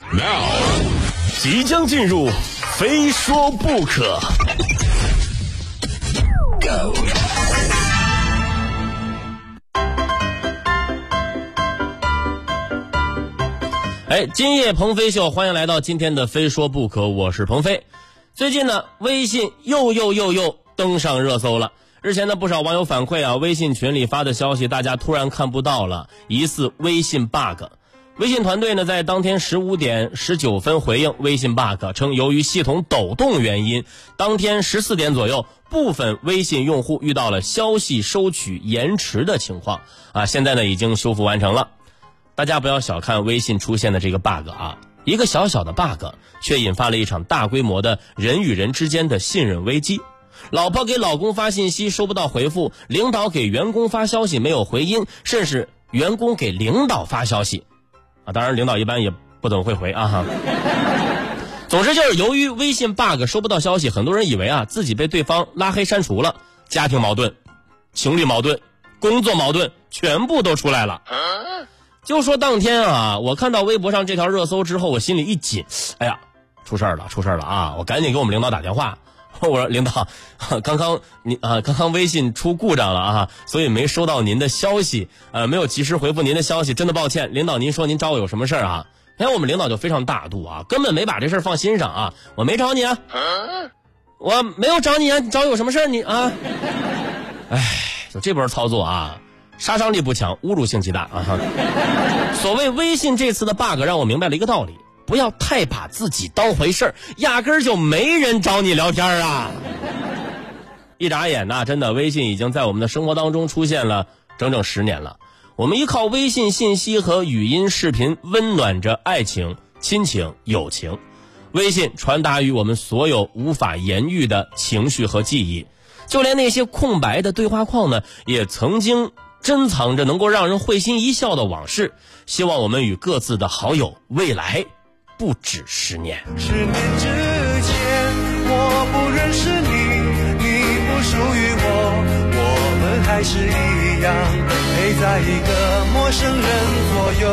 Now，即将进入，非说不可。Go。哎，今夜鹏飞秀，欢迎来到今天的非说不可，我是鹏飞。最近呢，微信又又又又登上热搜了。日前呢，不少网友反馈啊，微信群里发的消息，大家突然看不到了，疑似微信 bug。微信团队呢，在当天十五点十九分回应微信 bug，称由于系统抖动原因，当天十四点左右，部分微信用户遇到了消息收取延迟的情况啊，现在呢已经修复完成了。大家不要小看微信出现的这个 bug 啊，一个小小的 bug 却引发了一场大规模的人与人之间的信任危机。老婆给老公发信息收不到回复，领导给员工发消息没有回音，甚至员工给领导发消息。啊，当然，领导一般也不怎么会回啊哈。总之就是由于微信 bug 收不到消息，很多人以为啊自己被对方拉黑删除了，家庭矛盾、情侣矛盾、工作矛盾全部都出来了。就说当天啊，我看到微博上这条热搜之后，我心里一紧，哎呀，出事儿了，出事儿了啊！我赶紧给我们领导打电话。我说领导，刚刚您啊，刚刚微信出故障了啊，所以没收到您的消息，呃，没有及时回复您的消息，真的抱歉。领导，您说您找我有什么事儿啊？哎，我们领导就非常大度啊，根本没把这事儿放心上啊。我没找你啊，我没有找你啊，你找我有什么事儿你啊？哎，就这波操作啊，杀伤力不强，侮辱性极大啊！所谓微信这次的 bug，让我明白了一个道理。不要太把自己当回事儿，压根儿就没人找你聊天啊！一眨眼呐，真的，微信已经在我们的生活当中出现了整整十年了。我们依靠微信信息和语音视频温暖着爱情、亲情、友情。微信传达于我们所有无法言喻的情绪和记忆，就连那些空白的对话框呢，也曾经珍藏着能够让人会心一笑的往事。希望我们与各自的好友未来。不止十年。十年之前，我不认识你，你不属于我，我们还是一样陪在一个陌生人左右。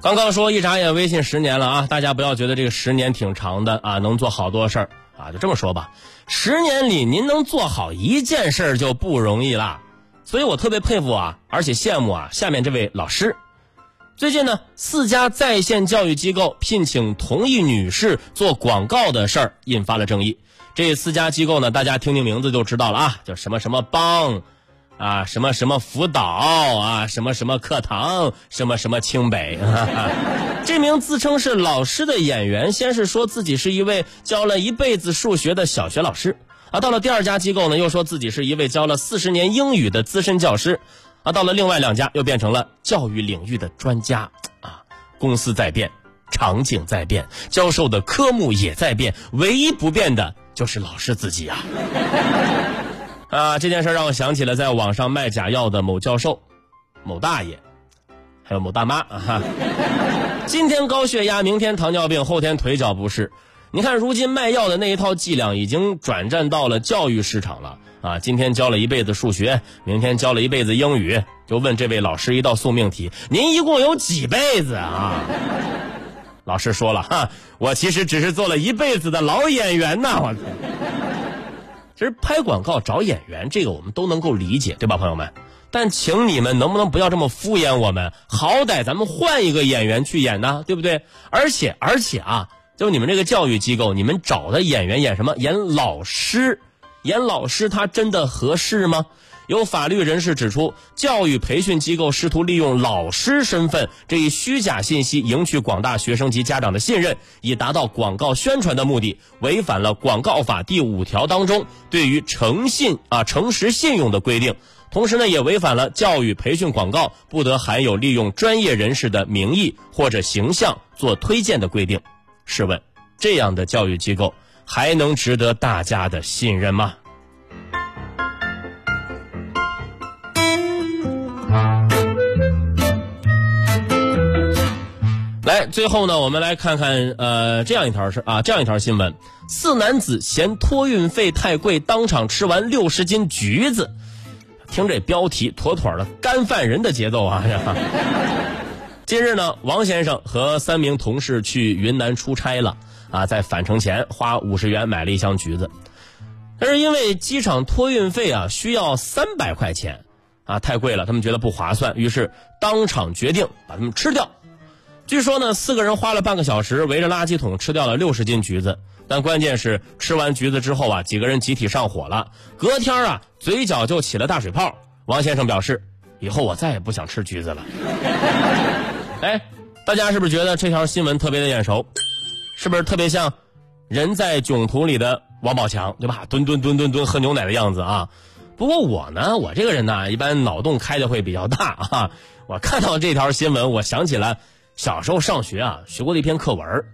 刚刚说一眨眼，微信十年了啊！大家不要觉得这个十年挺长的啊，能做好多事儿啊，就这么说吧。十年里您能做好一件事就不容易啦，所以我特别佩服啊，而且羡慕啊，下面这位老师。最近呢，四家在线教育机构聘请同一女士做广告的事儿引发了争议。这四家机构呢，大家听听名字就知道了啊，叫什么什么帮，啊什么什么辅导啊，什么什么课堂，什么什么清北。这名自称是老师的演员，先是说自己是一位教了一辈子数学的小学老师，啊，到了第二家机构呢，又说自己是一位教了四十年英语的资深教师。啊，到了另外两家又变成了教育领域的专家，啊，公司在变，场景在变，教授的科目也在变，唯一不变的就是老师自己啊！啊，这件事让我想起了在网上卖假药的某教授、某大爷，还有某大妈啊！今天高血压，明天糖尿病，后天腿脚不适。你看，如今卖药的那一套伎俩已经转战到了教育市场了。啊，今天教了一辈子数学，明天教了一辈子英语，就问这位老师一道宿命题：您一共有几辈子啊？老师说了，哈，我其实只是做了一辈子的老演员呐。我天，其实拍广告找演员，这个我们都能够理解，对吧，朋友们？但请你们能不能不要这么敷衍我们？好歹咱们换一个演员去演呢，对不对？而且而且啊，就你们这个教育机构，你们找的演员演什么？演老师。演老师他真的合适吗？有法律人士指出，教育培训机构试图利用老师身份这一虚假信息赢取广大学生及家长的信任，以达到广告宣传的目的，违反了广告法第五条当中对于诚信啊诚实信用的规定，同时呢，也违反了教育培训广告不得含有利用专业人士的名义或者形象做推荐的规定。试问，这样的教育机构？还能值得大家的信任吗？来，最后呢，我们来看看呃这样一条是啊这样一条新闻：四男子嫌托运费太贵，当场吃完六十斤橘子。听这标题，妥妥的干饭人的节奏啊！近日呢，王先生和三名同事去云南出差了啊，在返程前花五十元买了一箱橘子，但是因为机场托运费啊需要三百块钱啊，太贵了，他们觉得不划算，于是当场决定把它们吃掉。据说呢，四个人花了半个小时围着垃圾桶吃掉了六十斤橘子，但关键是吃完橘子之后啊，几个人集体上火了，隔天啊嘴角就起了大水泡。王先生表示，以后我再也不想吃橘子了。哎，大家是不是觉得这条新闻特别的眼熟？是不是特别像《人在囧途》里的王宝强，对吧？蹲蹲蹲蹲蹲喝牛奶的样子啊。不过我呢，我这个人呢，一般脑洞开的会比较大啊。我看到这条新闻，我想起了小时候上学啊学过的一篇课文，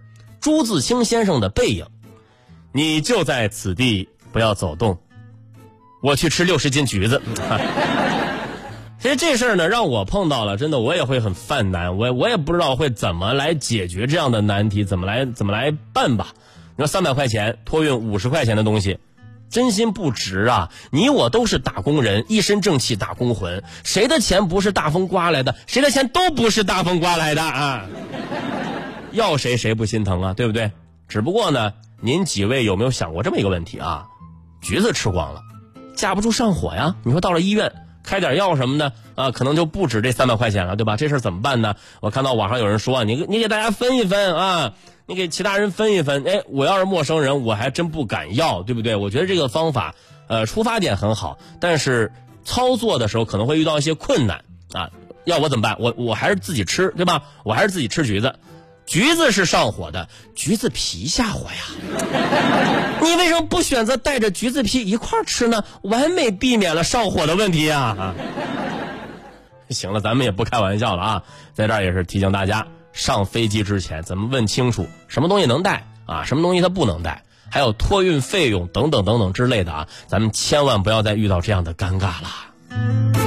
朱自清先生的《背影》。你就在此地，不要走动。我去吃六十斤橘子。其实这事儿呢，让我碰到了，真的我也会很犯难，我我也不知道会怎么来解决这样的难题，怎么来怎么来办吧。你说三百块钱托运五十块钱的东西，真心不值啊！你我都是打工人，一身正气打工魂，谁的钱不是大风刮来的？谁的钱都不是大风刮来的啊！要谁谁不心疼啊？对不对？只不过呢，您几位有没有想过这么一个问题啊？橘子吃光了，架不住上火呀。你说到了医院。开点药什么的啊，可能就不止这三百块钱了，对吧？这事怎么办呢？我看到网上有人说，你你给大家分一分啊，你给其他人分一分。哎，我要是陌生人，我还真不敢要，对不对？我觉得这个方法，呃，出发点很好，但是操作的时候可能会遇到一些困难啊。要我怎么办？我我还是自己吃，对吧？我还是自己吃橘子。橘子是上火的，橘子皮下火呀。你为什么不选择带着橘子皮一块吃呢？完美避免了上火的问题啊！行了，咱们也不开玩笑了啊，在这儿也是提醒大家，上飞机之前咱们问清楚什么东西能带啊，什么东西它不能带，还有托运费用等等等等之类的啊，咱们千万不要再遇到这样的尴尬了。